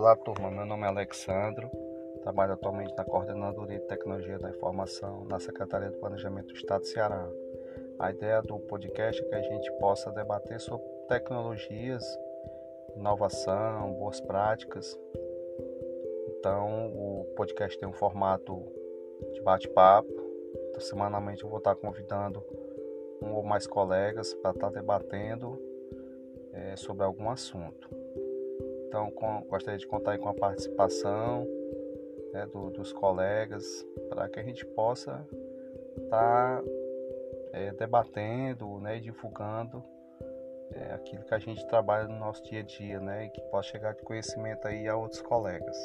Olá turma, meu nome é Alexandro, trabalho atualmente na Coordenadoria de Tecnologia da Informação na Secretaria do Planejamento do Estado do Ceará. A ideia do podcast é que a gente possa debater sobre tecnologias, inovação, boas práticas. Então o podcast tem um formato de bate-papo. Então, semanalmente eu vou estar convidando um ou mais colegas para estar debatendo é, sobre algum assunto. Então, com, gostaria de contar com a participação né, do, dos colegas para que a gente possa estar tá, é, debatendo né, e divulgando é, aquilo que a gente trabalha no nosso dia a dia né, e que possa chegar de conhecimento aí a outros colegas.